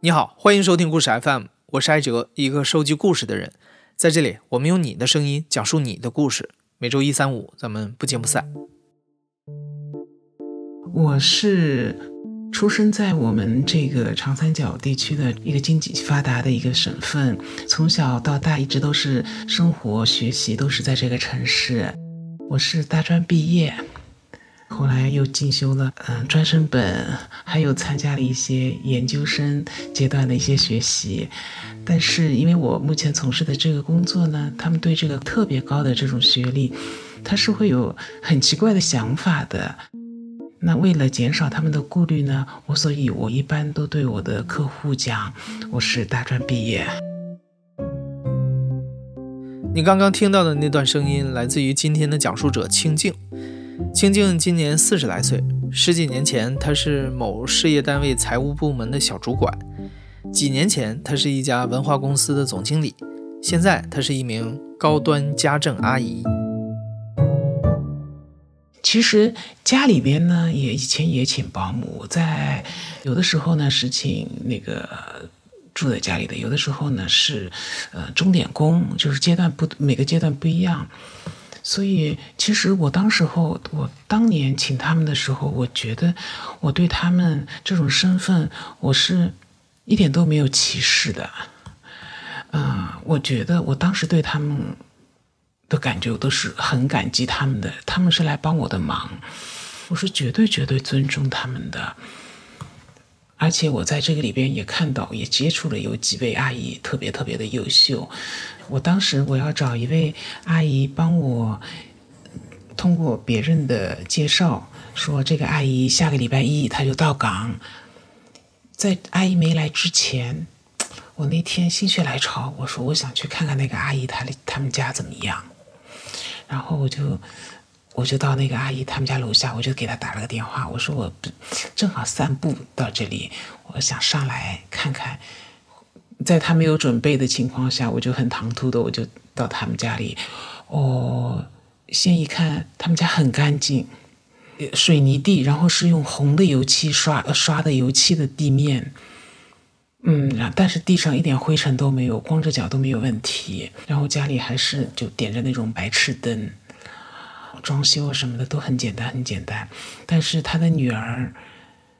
你好，欢迎收听故事 FM，我是艾哲，一个收集故事的人。在这里，我们用你的声音讲述你的故事。每周一、三、五，咱们不见不散。我是出生在我们这个长三角地区的一个经济发达的一个省份，从小到大一直都是生活、学习都是在这个城市。我是大专毕业。后来又进修了，嗯，专升本，还有参加了一些研究生阶段的一些学习。但是因为我目前从事的这个工作呢，他们对这个特别高的这种学历，他是会有很奇怪的想法的。那为了减少他们的顾虑呢，我所以，我一般都对我的客户讲，我是大专毕业。你刚刚听到的那段声音，来自于今天的讲述者清静。清静今年四十来岁，十几年前她是某事业单位财务部门的小主管，几年前她是一家文化公司的总经理，现在她是一名高端家政阿姨。其实家里边呢，也以前也请保姆，在有的时候呢是请那个住在家里的，有的时候呢是呃钟点工，就是阶段不每个阶段不一样。所以，其实我当时候，我当年请他们的时候，我觉得我对他们这种身份，我是一点都没有歧视的。嗯，我觉得我当时对他们的感觉，我都是很感激他们的。他们是来帮我的忙，我是绝对绝对尊重他们的。而且我在这个里边也看到，也接触了有几位阿姨，特别特别的优秀。我当时我要找一位阿姨帮我，通过别人的介绍，说这个阿姨下个礼拜一她就到岗。在阿姨没来之前，我那天心血来潮，我说我想去看看那个阿姨她他们家怎么样，然后我就。我就到那个阿姨他们家楼下，我就给她打了个电话，我说我正好散步到这里，我想上来看看。在她没有准备的情况下，我就很唐突的我就到他们家里。哦，先一看他们家很干净，水泥地，然后是用红的油漆刷刷的油漆的地面。嗯，但是地上一点灰尘都没有，光着脚都没有问题。然后家里还是就点着那种白炽灯。装修什么的都很简单，很简单。但是他的女儿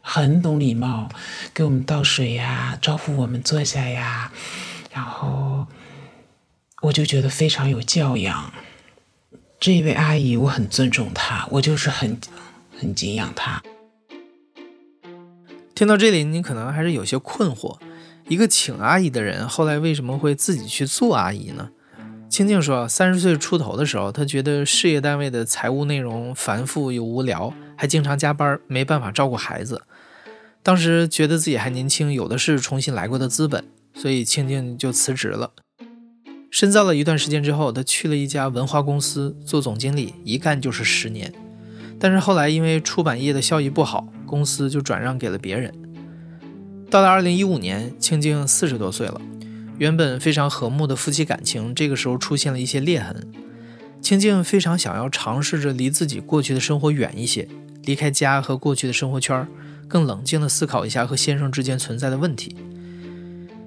很懂礼貌，给我们倒水呀，招呼我们坐下呀。然后我就觉得非常有教养。这位阿姨，我很尊重她，我就是很很敬仰她。听到这里，你可能还是有些困惑：一个请阿姨的人，后来为什么会自己去做阿姨呢？青青说：“三十岁出头的时候，他觉得事业单位的财务内容繁复又无聊，还经常加班，没办法照顾孩子。当时觉得自己还年轻，有的是重新来过的资本，所以青青就辞职了。深造了一段时间之后，他去了一家文化公司做总经理，一干就是十年。但是后来因为出版业的效益不好，公司就转让给了别人。到了二零一五年，青青四十多岁了。”原本非常和睦的夫妻感情，这个时候出现了一些裂痕。清静非常想要尝试着离自己过去的生活远一些，离开家和过去的生活圈，更冷静地思考一下和先生之间存在的问题。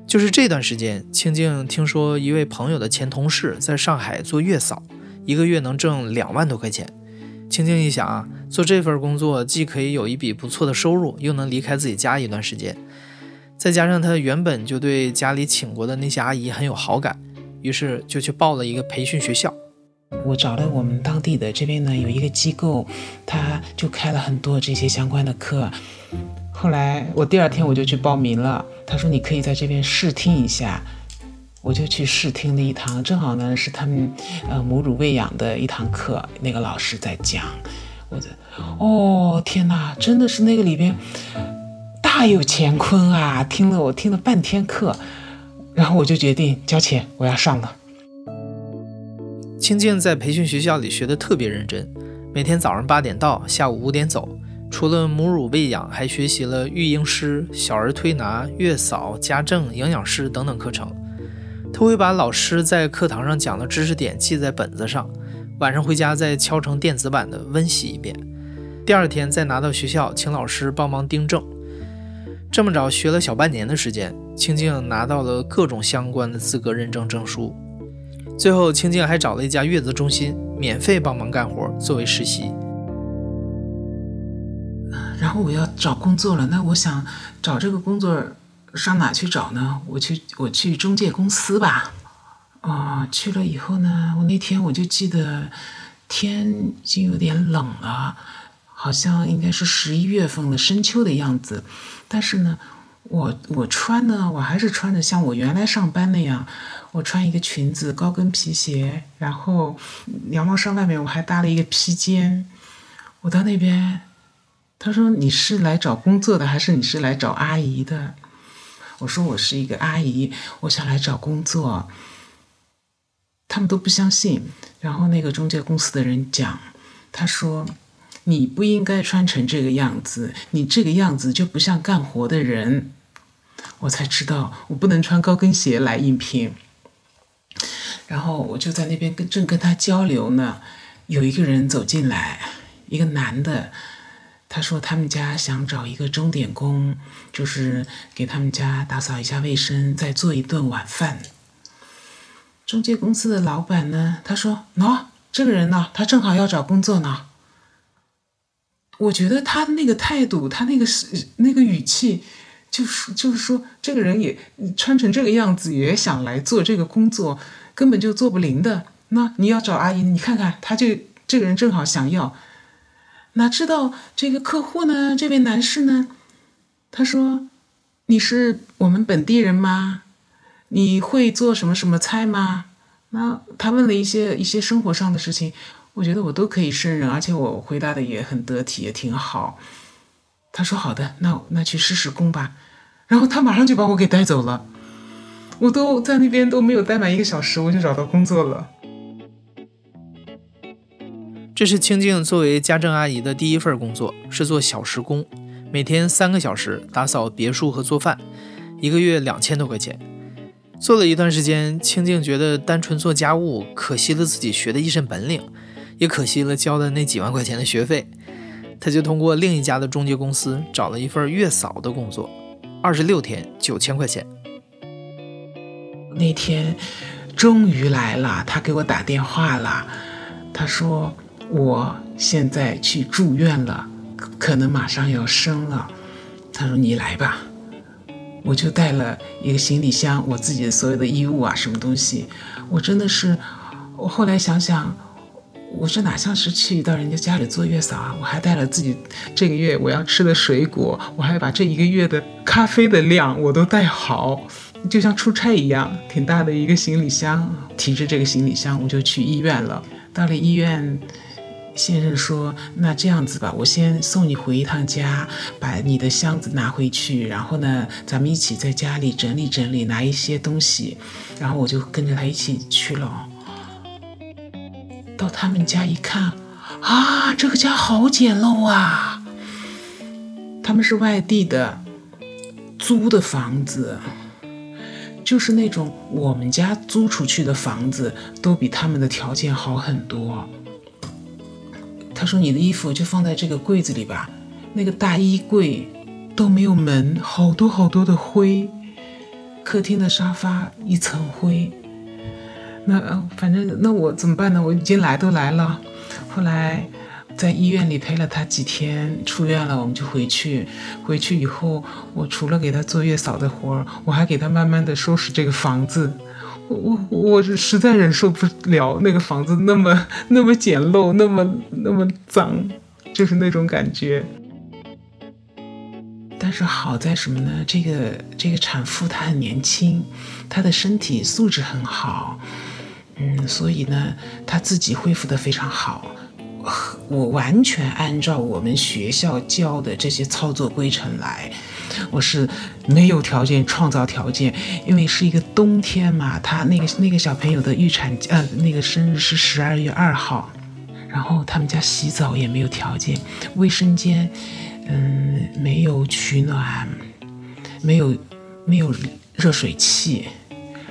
就是这段时间，清静听说一位朋友的前同事在上海做月嫂，一个月能挣两万多块钱。清静一想啊，做这份工作既可以有一笔不错的收入，又能离开自己家一段时间。再加上他原本就对家里请过的那些阿姨很有好感，于是就去报了一个培训学校。我找了我们当地的这边呢有一个机构，他就开了很多这些相关的课。后来我第二天我就去报名了，他说你可以在这边试听一下，我就去试听了一堂，正好呢是他们呃母乳喂养的一堂课，那个老师在讲，我的哦天哪，真的是那个里边。大有乾坤啊！听了我听了半天课，然后我就决定交钱，我要上了。清静在培训学校里学的特别认真，每天早上八点到，下午五点走。除了母乳喂养，还学习了育婴师、小儿推拿、月嫂、家政、营养师等等课程。他会把老师在课堂上讲的知识点记在本子上，晚上回家再敲成电子版的温习一遍，第二天再拿到学校请老师帮忙订正。这么着学了小半年的时间，清静拿到了各种相关的资格认证证书。最后，清静还找了一家月子中心，免费帮忙干活作为实习。然后我要找工作了，那我想找这个工作上哪去找呢？我去我去中介公司吧。哦，去了以后呢，我那天我就记得天已经有点冷了，好像应该是十一月份的深秋的样子。但是呢，我我穿呢，我还是穿的像我原来上班那样，我穿一个裙子、高跟皮鞋，然后羊毛衫外面我还搭了一个披肩。我到那边，他说你是来找工作的，还是你是来找阿姨的？我说我是一个阿姨，我想来找工作。他们都不相信，然后那个中介公司的人讲，他说：“你不应该穿成这个样子，你这个样子就不像干活的人。”我才知道我不能穿高跟鞋来应聘。然后我就在那边跟正跟他交流呢，有一个人走进来，一个男的，他说他们家想找一个钟点工，就是给他们家打扫一下卫生，再做一顿晚饭。中介公司的老板呢？他说：“喏，这个人呢，他正好要找工作呢。”我觉得他的那个态度，他那个是那个语气，就是就是说，这个人也穿成这个样子，也想来做这个工作，根本就做不灵的。那你要找阿姨，你看看，他就这个人正好想要。哪知道这个客户呢？这位男士呢？他说：“你是我们本地人吗？”你会做什么什么菜吗？那他问了一些一些生活上的事情，我觉得我都可以胜任，而且我回答的也很得体，也挺好。他说好的，那那去试试工吧。然后他马上就把我给带走了，我都在那边都没有待满一个小时，我就找到工作了。这是清静作为家政阿姨的第一份工作，是做小时工，每天三个小时打扫别墅和做饭，一个月两千多块钱。做了一段时间，清静觉得单纯做家务可惜了自己学的一身本领，也可惜了交的那几万块钱的学费。他就通过另一家的中介公司找了一份月嫂的工作，二十六天九千块钱。那天终于来了，他给我打电话了，他说我现在去住院了，可能马上要生了。他说你来吧。我就带了一个行李箱，我自己的所有的衣物啊，什么东西，我真的是，我后来想想，我这哪像是去到人家家里做月嫂啊？我还带了自己这个月我要吃的水果，我还把这一个月的咖啡的量我都带好，就像出差一样，挺大的一个行李箱，提着这个行李箱我就去医院了。到了医院。先生说：“那这样子吧，我先送你回一趟家，把你的箱子拿回去，然后呢，咱们一起在家里整理整理，拿一些东西，然后我就跟着他一起去了。到他们家一看，啊，这个家好简陋啊！他们是外地的，租的房子，就是那种我们家租出去的房子，都比他们的条件好很多。”他说：“你的衣服就放在这个柜子里吧，那个大衣柜都没有门，好多好多的灰。客厅的沙发一层灰。那反正那我怎么办呢？我已经来都来了。后来在医院里陪了他几天，出院了我们就回去。回去以后，我除了给他做月嫂的活儿，我还给他慢慢的收拾这个房子。”我我是实在忍受不了那个房子那么那么简陋，那么那么脏，就是那种感觉。但是好在什么呢？这个这个产妇她很年轻，她的身体素质很好，嗯，所以呢，他自己恢复的非常好。我完全按照我们学校教的这些操作规程来。我是没有条件创造条件，因为是一个冬天嘛。他那个那个小朋友的预产呃那个生日是十二月二号，然后他们家洗澡也没有条件，卫生间嗯没有取暖，没有没有热水器，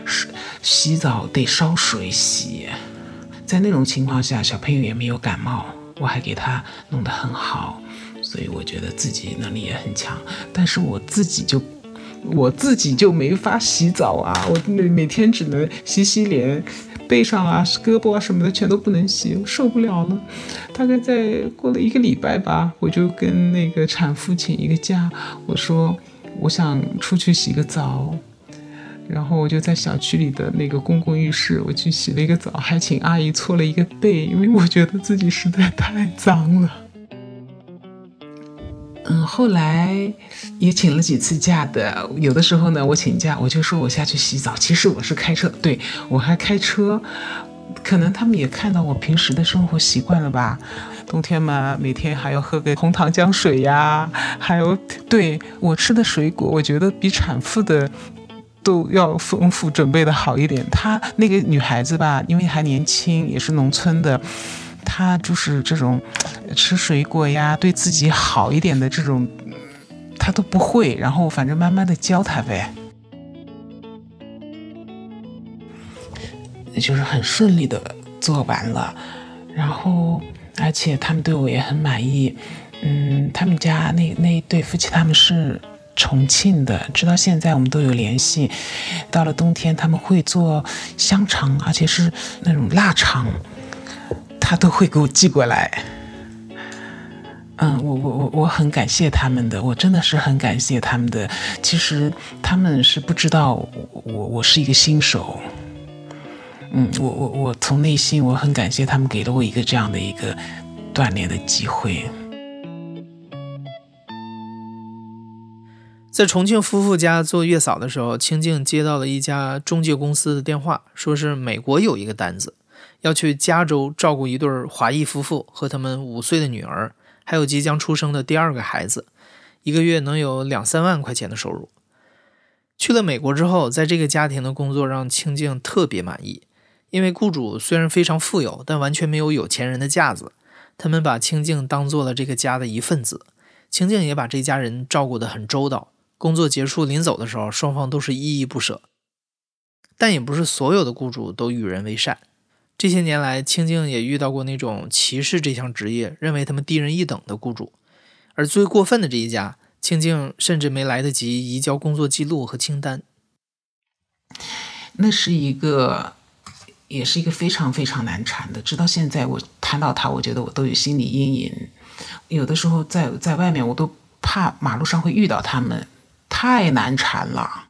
是洗澡得烧水洗。在那种情况下，小朋友也没有感冒，我还给他弄得很好。所以我觉得自己能力也很强，但是我自己就我自己就没法洗澡啊，我每每天只能洗洗脸。背上啊、胳膊啊什么的全都不能洗，我受不了了。大概在过了一个礼拜吧，我就跟那个产妇请一个假，我说我想出去洗个澡，然后我就在小区里的那个公共浴室，我去洗了一个澡，还请阿姨搓了一个背，因为我觉得自己实在太脏了。嗯，后来也请了几次假的。有的时候呢，我请假，我就说我下去洗澡。其实我是开车，对我还开车。可能他们也看到我平时的生活习惯了吧。冬天嘛，每天还要喝个红糖姜水呀，还有对我吃的水果，我觉得比产妇的都要丰富，准备的好一点。她那个女孩子吧，因为还年轻，也是农村的。他就是这种吃水果呀，对自己好一点的这种，他都不会。然后反正慢慢的教他呗，就是很顺利的做完了。然后而且他们对我也很满意。嗯，他们家那那一对夫妻他们是重庆的，直到现在我们都有联系。到了冬天他们会做香肠，而且是那种腊肠。他都会给我寄过来，嗯，我我我我很感谢他们的，我真的是很感谢他们的。其实他们是不知道我我是一个新手，嗯，我我我从内心我很感谢他们给了我一个这样的一个锻炼的机会。在重庆夫妇家做月嫂的时候，清静接到了一家中介公司的电话，说是美国有一个单子。要去加州照顾一对华裔夫妇和他们五岁的女儿，还有即将出生的第二个孩子，一个月能有两三万块钱的收入。去了美国之后，在这个家庭的工作让清静特别满意，因为雇主虽然非常富有，但完全没有有钱人的架子。他们把清静当做了这个家的一份子，清静也把这家人照顾得很周到。工作结束临走的时候，双方都是依依不舍。但也不是所有的雇主都与人为善。这些年来，清静也遇到过那种歧视这项职业、认为他们低人一等的雇主，而最过分的这一家，清静甚至没来得及移交工作记录和清单。那是一个，也是一个非常非常难缠的。直到现在，我谈到他，我觉得我都有心理阴影。有的时候在在外面，我都怕马路上会遇到他们，太难缠了。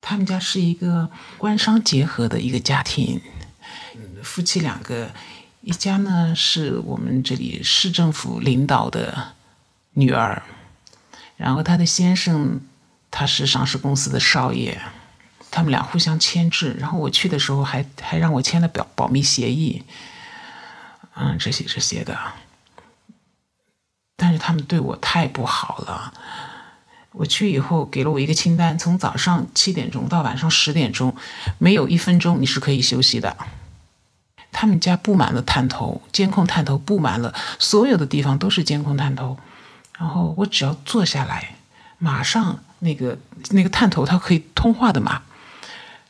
他们家是一个官商结合的一个家庭。夫妻两个，一家呢是我们这里市政府领导的女儿，然后他的先生他是上市公司的少爷，他们俩互相牵制，然后我去的时候还还让我签了保保密协议，嗯，这些这些的，但是他们对我太不好了。我去以后给了我一个清单，从早上七点钟到晚上十点钟，没有一分钟你是可以休息的。他们家布满了探头，监控探头布满了，所有的地方都是监控探头。然后我只要坐下来，马上那个那个探头它可以通话的嘛，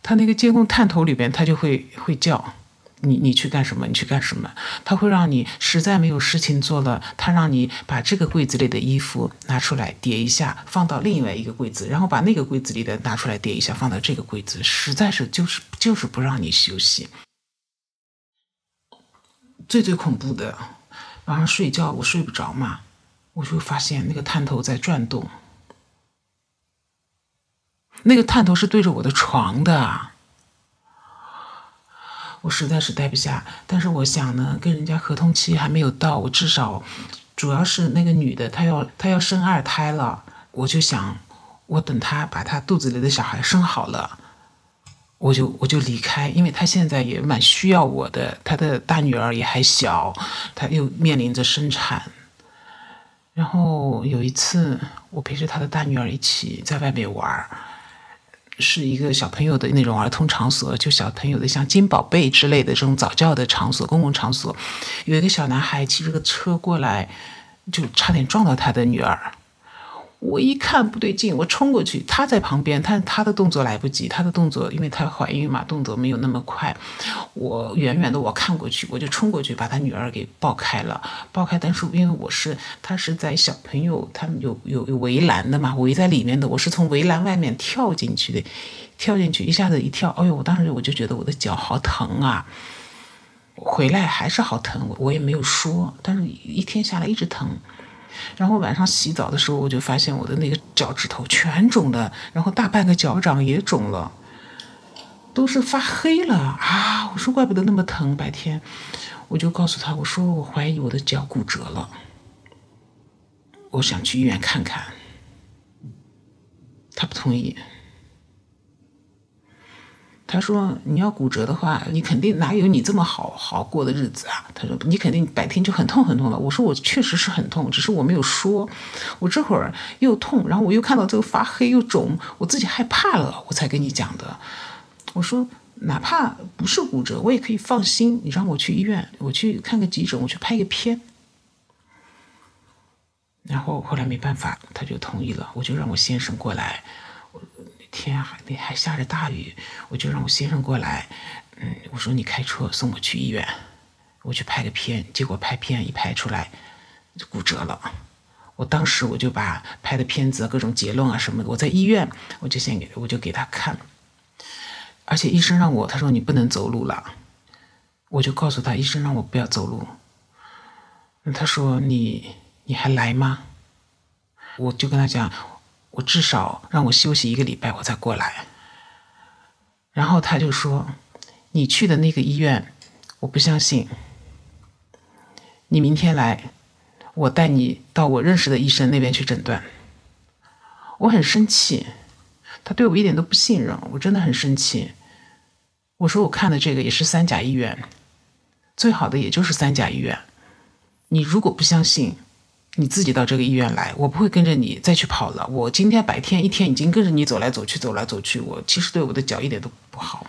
它那个监控探头里边它就会会叫你你去干什么，你去干什么。他会让你实在没有事情做了，他让你把这个柜子里的衣服拿出来叠一下，放到另外一个柜子，然后把那个柜子里的拿出来叠一下，放到这个柜子，实在是就是就是不让你休息。最最恐怖的，晚上睡觉我睡不着嘛，我就发现那个探头在转动，那个探头是对着我的床的，我实在是待不下。但是我想呢，跟人家合同期还没有到，我至少，主要是那个女的她要她要生二胎了，我就想，我等她把她肚子里的小孩生好了。我就我就离开，因为他现在也蛮需要我的，他的大女儿也还小，他又面临着生产。然后有一次，我陪着他的大女儿一起在外面玩是一个小朋友的那种儿童场所，就小朋友的像金宝贝之类的这种早教的场所，公共场所。有一个小男孩骑着个车过来，就差点撞到他的女儿。我一看不对劲，我冲过去，他在旁边，但他的动作来不及，他的动作，因为她怀孕嘛，动作没有那么快。我远远的我看过去，我就冲过去把他女儿给抱开了，抱开。但是因为我是他是在小朋友他们有有有围栏的嘛，围在里面的，我是从围栏外面跳进去的，跳进去一下子一跳，哎呦，我当时我就觉得我的脚好疼啊。回来还是好疼，我也没有说，但是一天下来一直疼。然后晚上洗澡的时候，我就发现我的那个脚趾头全肿的，然后大半个脚掌也肿了，都是发黑了啊！我说怪不得那么疼，白天我就告诉他，我说我怀疑我的脚骨折了，我想去医院看看，他不同意。他说：“你要骨折的话，你肯定哪有你这么好好过的日子啊？”他说：“你肯定白天就很痛很痛了。”我说：“我确实是很痛，只是我没有说。我这会儿又痛，然后我又看到这个发黑又肿，我自己害怕了，我才跟你讲的。”我说：“哪怕不是骨折，我也可以放心。你让我去医院，我去看个急诊，我去拍个片。”然后后来没办法，他就同意了，我就让我先生过来。天还还下着大雨，我就让我先生过来，嗯，我说你开车送我去医院，我去拍个片，结果拍片一拍出来，就骨折了。我当时我就把拍的片子各种结论啊什么的，我在医院我就先给我就给他看，而且医生让我他说你不能走路了，我就告诉他医生让我不要走路，他说你你还来吗？我就跟他讲。我至少让我休息一个礼拜，我再过来。然后他就说：“你去的那个医院，我不相信。你明天来，我带你到我认识的医生那边去诊断。”我很生气，他对我一点都不信任，我真的很生气。我说：“我看的这个也是三甲医院，最好的也就是三甲医院。你如果不相信。”你自己到这个医院来，我不会跟着你再去跑了。我今天白天一天已经跟着你走来走去，走来走去。我其实对我的脚一点都不好。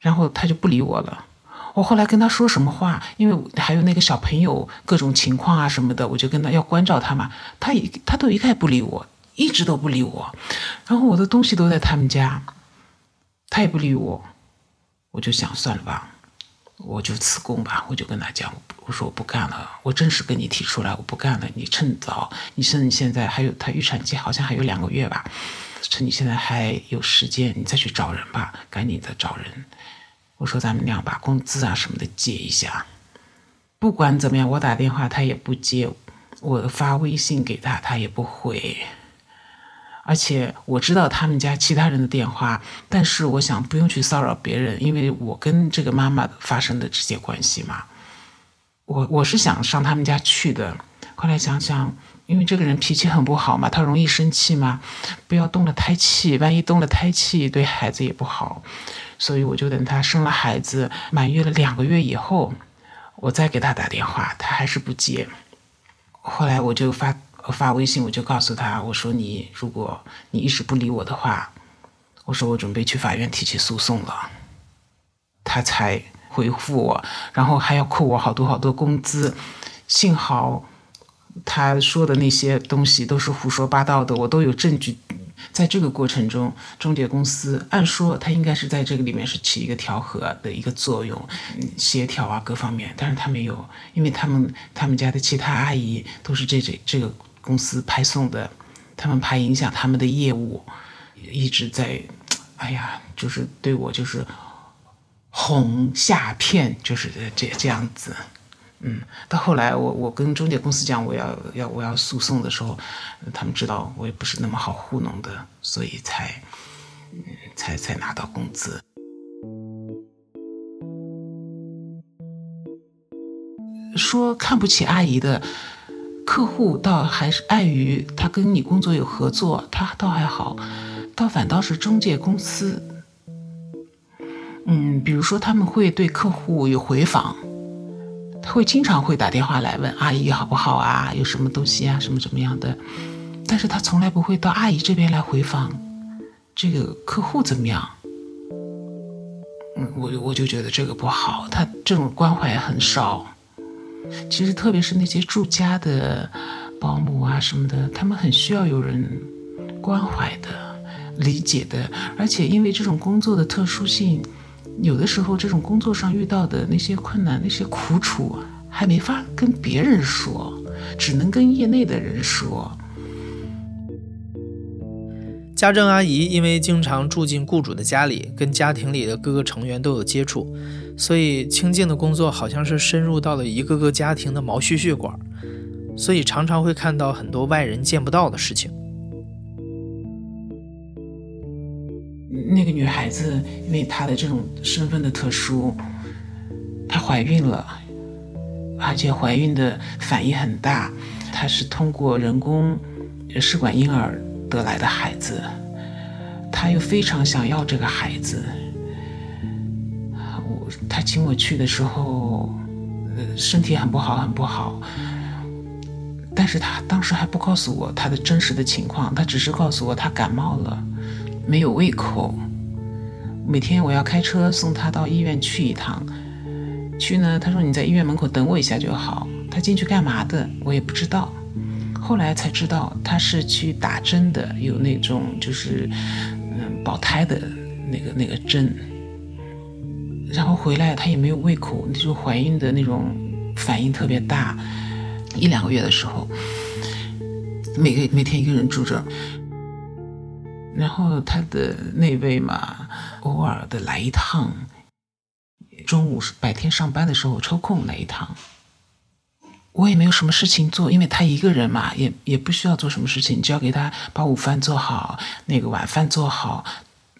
然后他就不理我了。我后来跟他说什么话，因为还有那个小朋友各种情况啊什么的，我就跟他要关照他嘛。他一他都一概不理我，一直都不理我。然后我的东西都在他们家，他也不理我。我就想算了吧。我就辞工吧，我就跟他讲，我说我不干了，我正式跟你提出来，我不干了。你趁早，你趁你现在还有他预产期，好像还有两个月吧，趁你现在还有时间，你再去找人吧，赶紧的找人。我说咱们俩把工资啊什么的结一下。不管怎么样，我打电话他也不接，我发微信给他他也不回。而且我知道他们家其他人的电话，但是我想不用去骚扰别人，因为我跟这个妈妈发生的直接关系嘛。我我是想上他们家去的，后来想想，因为这个人脾气很不好嘛，他容易生气嘛，不要动了胎气，万一动了胎气对孩子也不好，所以我就等他生了孩子满月了两个月以后，我再给他打电话，他还是不接。后来我就发。发微信，我就告诉他，我说你如果你一直不理我的话，我说我准备去法院提起诉讼了。他才回复我，然后还要扣我好多好多工资。幸好他说的那些东西都是胡说八道的，我都有证据。在这个过程中，中介公司按说他应该是在这个里面是起一个调和的一个作用，协调啊各方面，但是他没有，因为他们他们家的其他阿姨都是这这这个。公司派送的，他们怕影响他们的业务，一直在，哎呀，就是对我就是哄下骗，就是这这样子，嗯，到后来我我跟中介公司讲我要要我要诉讼的时候，他们知道我也不是那么好糊弄的，所以才才才拿到工资。说看不起阿姨的。客户倒还是碍于他跟你工作有合作，他倒还好，倒反倒是中介公司。嗯，比如说他们会对客户有回访，他会经常会打电话来问阿姨好不好啊，有什么东西啊，什么怎么样的，但是他从来不会到阿姨这边来回访这个客户怎么样。嗯，我我就觉得这个不好，他这种关怀很少。其实，特别是那些住家的保姆啊什么的，他们很需要有人关怀的、理解的，而且因为这种工作的特殊性，有的时候这种工作上遇到的那些困难、那些苦楚，还没法跟别人说，只能跟业内的人说。家政阿姨因为经常住进雇主的家里，跟家庭里的各个成员都有接触，所以清静的工作好像是深入到了一个个家庭的毛细血管，所以常常会看到很多外人见不到的事情。那个女孩子因为她的这种身份的特殊，她怀孕了，而且怀孕的反应很大，她是通过人工试管婴儿。得来的孩子，她又非常想要这个孩子。他请我去的时候，呃，身体很不好，很不好。但是他当时还不告诉我他的真实的情况，他只是告诉我他感冒了，没有胃口。每天我要开车送他到医院去一趟。去呢，他说你在医院门口等我一下就好。他进去干嘛的，我也不知道。后来才知道他是去打针的，有那种就是嗯保胎的那个那个针，然后回来他也没有胃口，那就怀孕的那种反应特别大，一两个月的时候，每个每天一个人住着，然后他的那位嘛，偶尔的来一趟，中午白天上班的时候抽空来一趟。我也没有什么事情做，因为他一个人嘛，也也不需要做什么事情，只要给他把午饭做好，那个晚饭做好，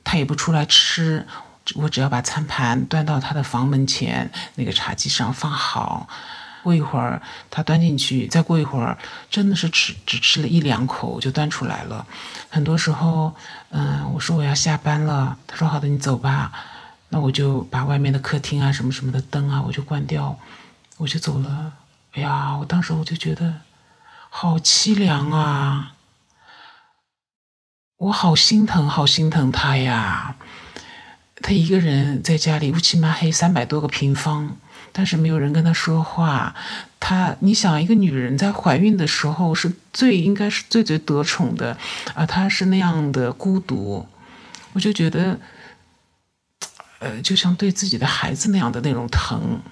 他也不出来吃，我只要把餐盘端到他的房门前那个茶几上放好，过一会儿他端进去，再过一会儿真的是吃只吃了一两口就端出来了。很多时候，嗯，我说我要下班了，他说好的，你走吧，那我就把外面的客厅啊什么什么的灯啊我就关掉，我就走了。哎呀，我当时我就觉得好凄凉啊！我好心疼，好心疼他呀。他一个人在家里乌漆嘛黑，三百多个平方，但是没有人跟他说话。他，你想，一个女人在怀孕的时候是最应该是最最得宠的，而她是那样的孤独，我就觉得，呃，就像对自己的孩子那样的那种疼。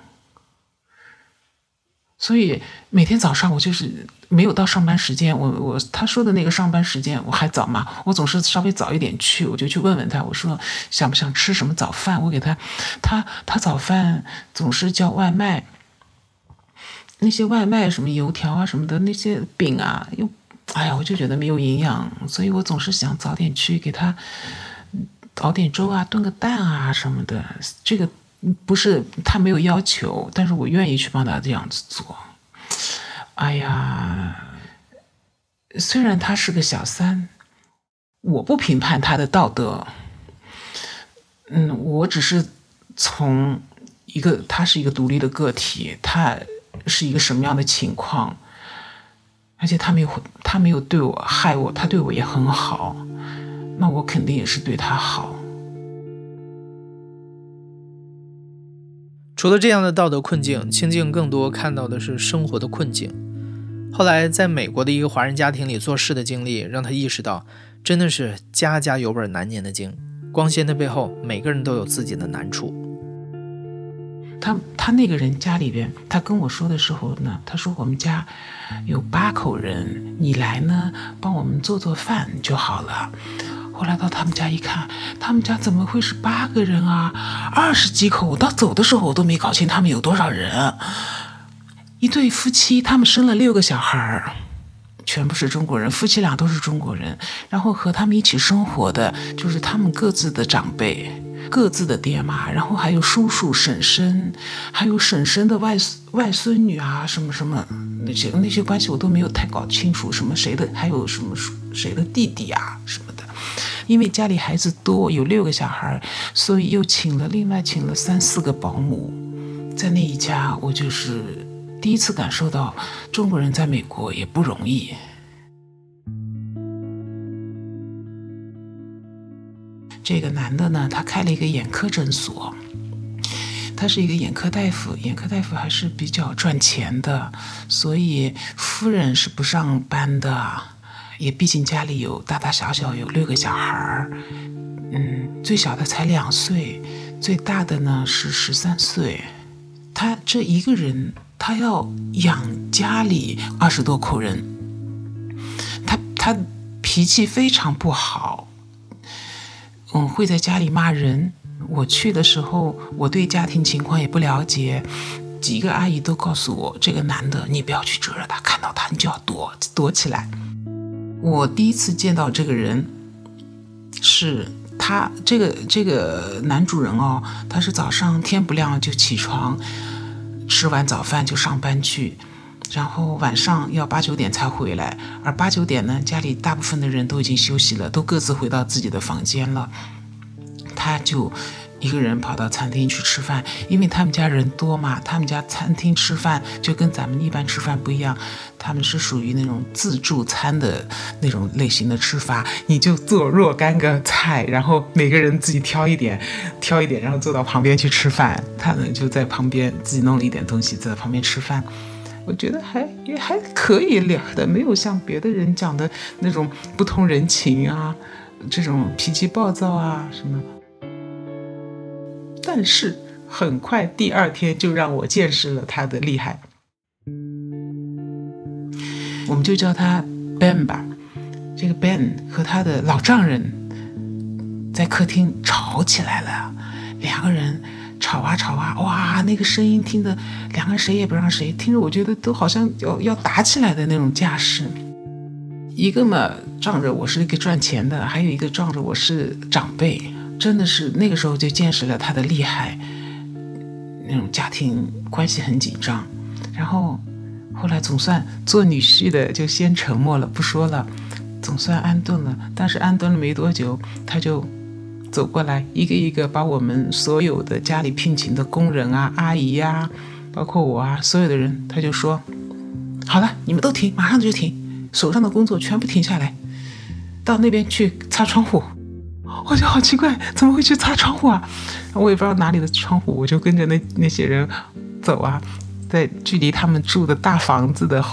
所以每天早上我就是没有到上班时间，我我他说的那个上班时间我还早嘛，我总是稍微早一点去，我就去问问他，我说想不想吃什么早饭，我给他，他他早饭总是叫外卖，那些外卖什么油条啊什么的那些饼啊，又哎呀我就觉得没有营养，所以我总是想早点去给他熬点粥啊，炖个蛋啊什么的，这个。不是他没有要求，但是我愿意去帮他这样子做。哎呀，虽然他是个小三，我不评判他的道德。嗯，我只是从一个他是一个独立的个体，他是一个什么样的情况，而且他没有他没有对我害我，他对我也很好，那我肯定也是对他好。除了这样的道德困境，清静更多看到的是生活的困境。后来在美国的一个华人家庭里做事的经历，让他意识到，真的是家家有本难念的经。光鲜的背后，每个人都有自己的难处。他他那个人家里边，他跟我说的时候呢，他说我们家有八口人，你来呢帮我们做做饭就好了。后来到他们家一看，他们家怎么会是八个人啊？二十几口，我到走的时候我都没搞清他们有多少人。一对夫妻，他们生了六个小孩儿，全部是中国人，夫妻俩都是中国人。然后和他们一起生活的，就是他们各自的长辈。各自的爹妈，然后还有叔叔、婶婶，还有婶婶的外外孙女啊，什么什么那些那些关系我都没有太搞清楚，什么谁的，还有什么谁的弟弟啊什么的。因为家里孩子多，有六个小孩，所以又请了另外请了三四个保姆，在那一家，我就是第一次感受到中国人在美国也不容易。这个男的呢，他开了一个眼科诊所。他是一个眼科大夫，眼科大夫还是比较赚钱的，所以夫人是不上班的，也毕竟家里有大大小小有六个小孩儿，嗯，最小的才两岁，最大的呢是十三岁，他这一个人他要养家里二十多口人，他他脾气非常不好，嗯，会在家里骂人。我去的时候，我对家庭情况也不了解，几个阿姨都告诉我，这个男的你不要去惹他，看到他你就要躲躲起来。我第一次见到这个人，是他这个这个男主人哦，他是早上天不亮就起床，吃完早饭就上班去，然后晚上要八九点才回来，而八九点呢，家里大部分的人都已经休息了，都各自回到自己的房间了。他就一个人跑到餐厅去吃饭，因为他们家人多嘛。他们家餐厅吃饭就跟咱们一般吃饭不一样，他们是属于那种自助餐的那种类型的吃法。你就做若干个菜，然后每个人自己挑一点，挑一点，然后坐到旁边去吃饭。他呢就在旁边自己弄了一点东西，在旁边吃饭。我觉得还也还可以聊的，没有像别的人讲的那种不通人情啊，这种脾气暴躁啊什么。但是很快，第二天就让我见识了他的厉害。我们就叫他 Ben 吧。这个 Ben 和他的老丈人在客厅吵起来了。两个人吵啊吵啊，哇，那个声音听得两个人谁也不让谁，听着我觉得都好像要要打起来的那种架势。一个嘛仗着我是一个赚钱的，还有一个仗着我是长辈。真的是那个时候就见识了他的厉害，那种家庭关系很紧张，然后后来总算做女婿的就先沉默了，不说了，总算安顿了。但是安顿了没多久，他就走过来，一个一个把我们所有的家里聘请的工人啊、阿姨呀，包括我啊，所有的人，他就说：“好了，你们都停，马上就停，手上的工作全部停下来，到那边去擦窗户。”我觉得好奇怪，怎么会去擦窗户啊？我也不知道哪里的窗户，我就跟着那那些人走啊，在距离他们住的大房子的，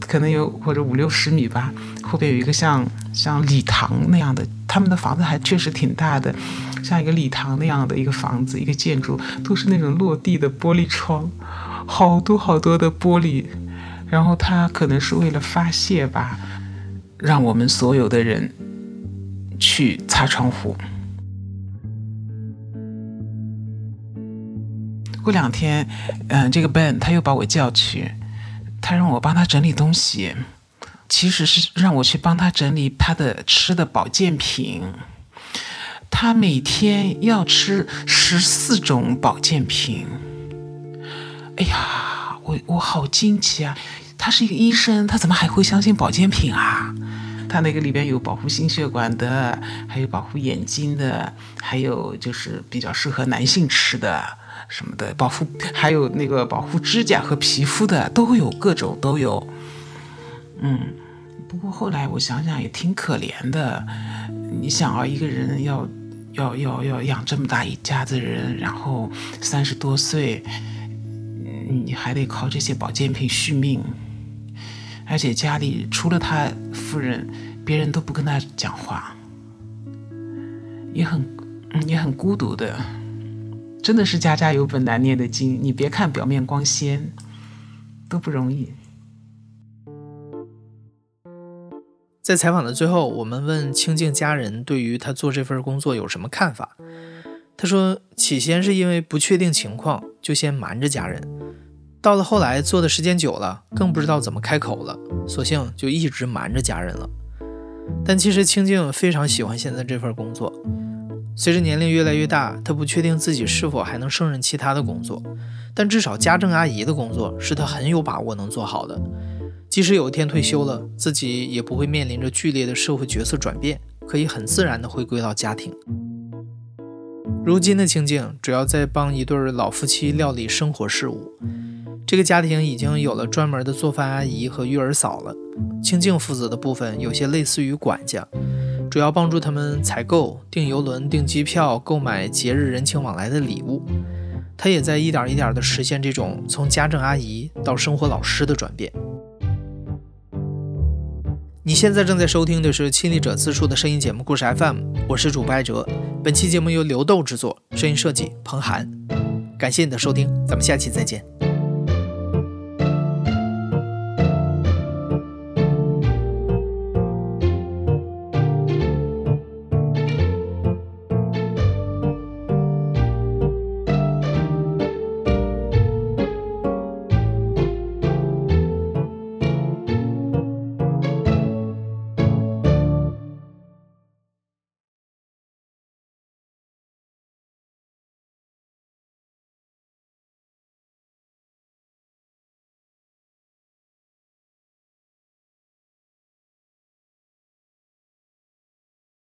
可能有或者五六十米吧，后边有一个像像礼堂那样的，他们的房子还确实挺大的，像一个礼堂那样的一个房子，一个建筑，都是那种落地的玻璃窗，好多好多的玻璃，然后他可能是为了发泄吧，让我们所有的人。去擦窗户。过两天，嗯，这个 Ben 他又把我叫去，他让我帮他整理东西，其实是让我去帮他整理他的吃的保健品。他每天要吃十四种保健品。哎呀，我我好惊奇啊！他是一个医生，他怎么还会相信保健品啊？它那个里边有保护心血管的，还有保护眼睛的，还有就是比较适合男性吃的什么的，保护还有那个保护指甲和皮肤的都有，各种都有。嗯，不过后来我想想也挺可怜的，你想啊，一个人要要要要养这么大一家子人，然后三十多岁，你还得靠这些保健品续命。而且家里除了他夫人，别人都不跟他讲话，也很也很孤独的，真的是家家有本难念的经。你别看表面光鲜，都不容易。在采访的最后，我们问清静家人对于他做这份工作有什么看法。他说，起先是因为不确定情况，就先瞒着家人。到了后来，做的时间久了，更不知道怎么开口了，索性就一直瞒着家人了。但其实清静非常喜欢现在这份工作。随着年龄越来越大，她不确定自己是否还能胜任其他的工作，但至少家政阿姨的工作是她很有把握能做好的。即使有一天退休了，自己也不会面临着剧烈的社会角色转变，可以很自然地回归到家庭。如今的清静，主要在帮一对老夫妻料理生活事务。这个家庭已经有了专门的做饭阿姨和育儿嫂了。清静负责的部分有些类似于管家，主要帮助他们采购、订游轮、订机票、购买节日人情往来的礼物。他也在一点一点地实现这种从家政阿姨到生活老师的转变。你现在正在收听的是《亲历者自述》的声音节目故事 FM，我是主播艾哲。本期节目由刘豆制作，声音设计彭涵。感谢你的收听，咱们下期再见。